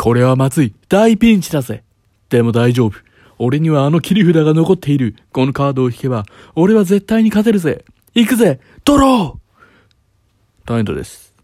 これはまずい。大ピンチだぜ。でも大丈夫。俺にはあの切り札が残っている。このカードを引けば、俺は絶対に勝てるぜ。行くぜドロータイントです。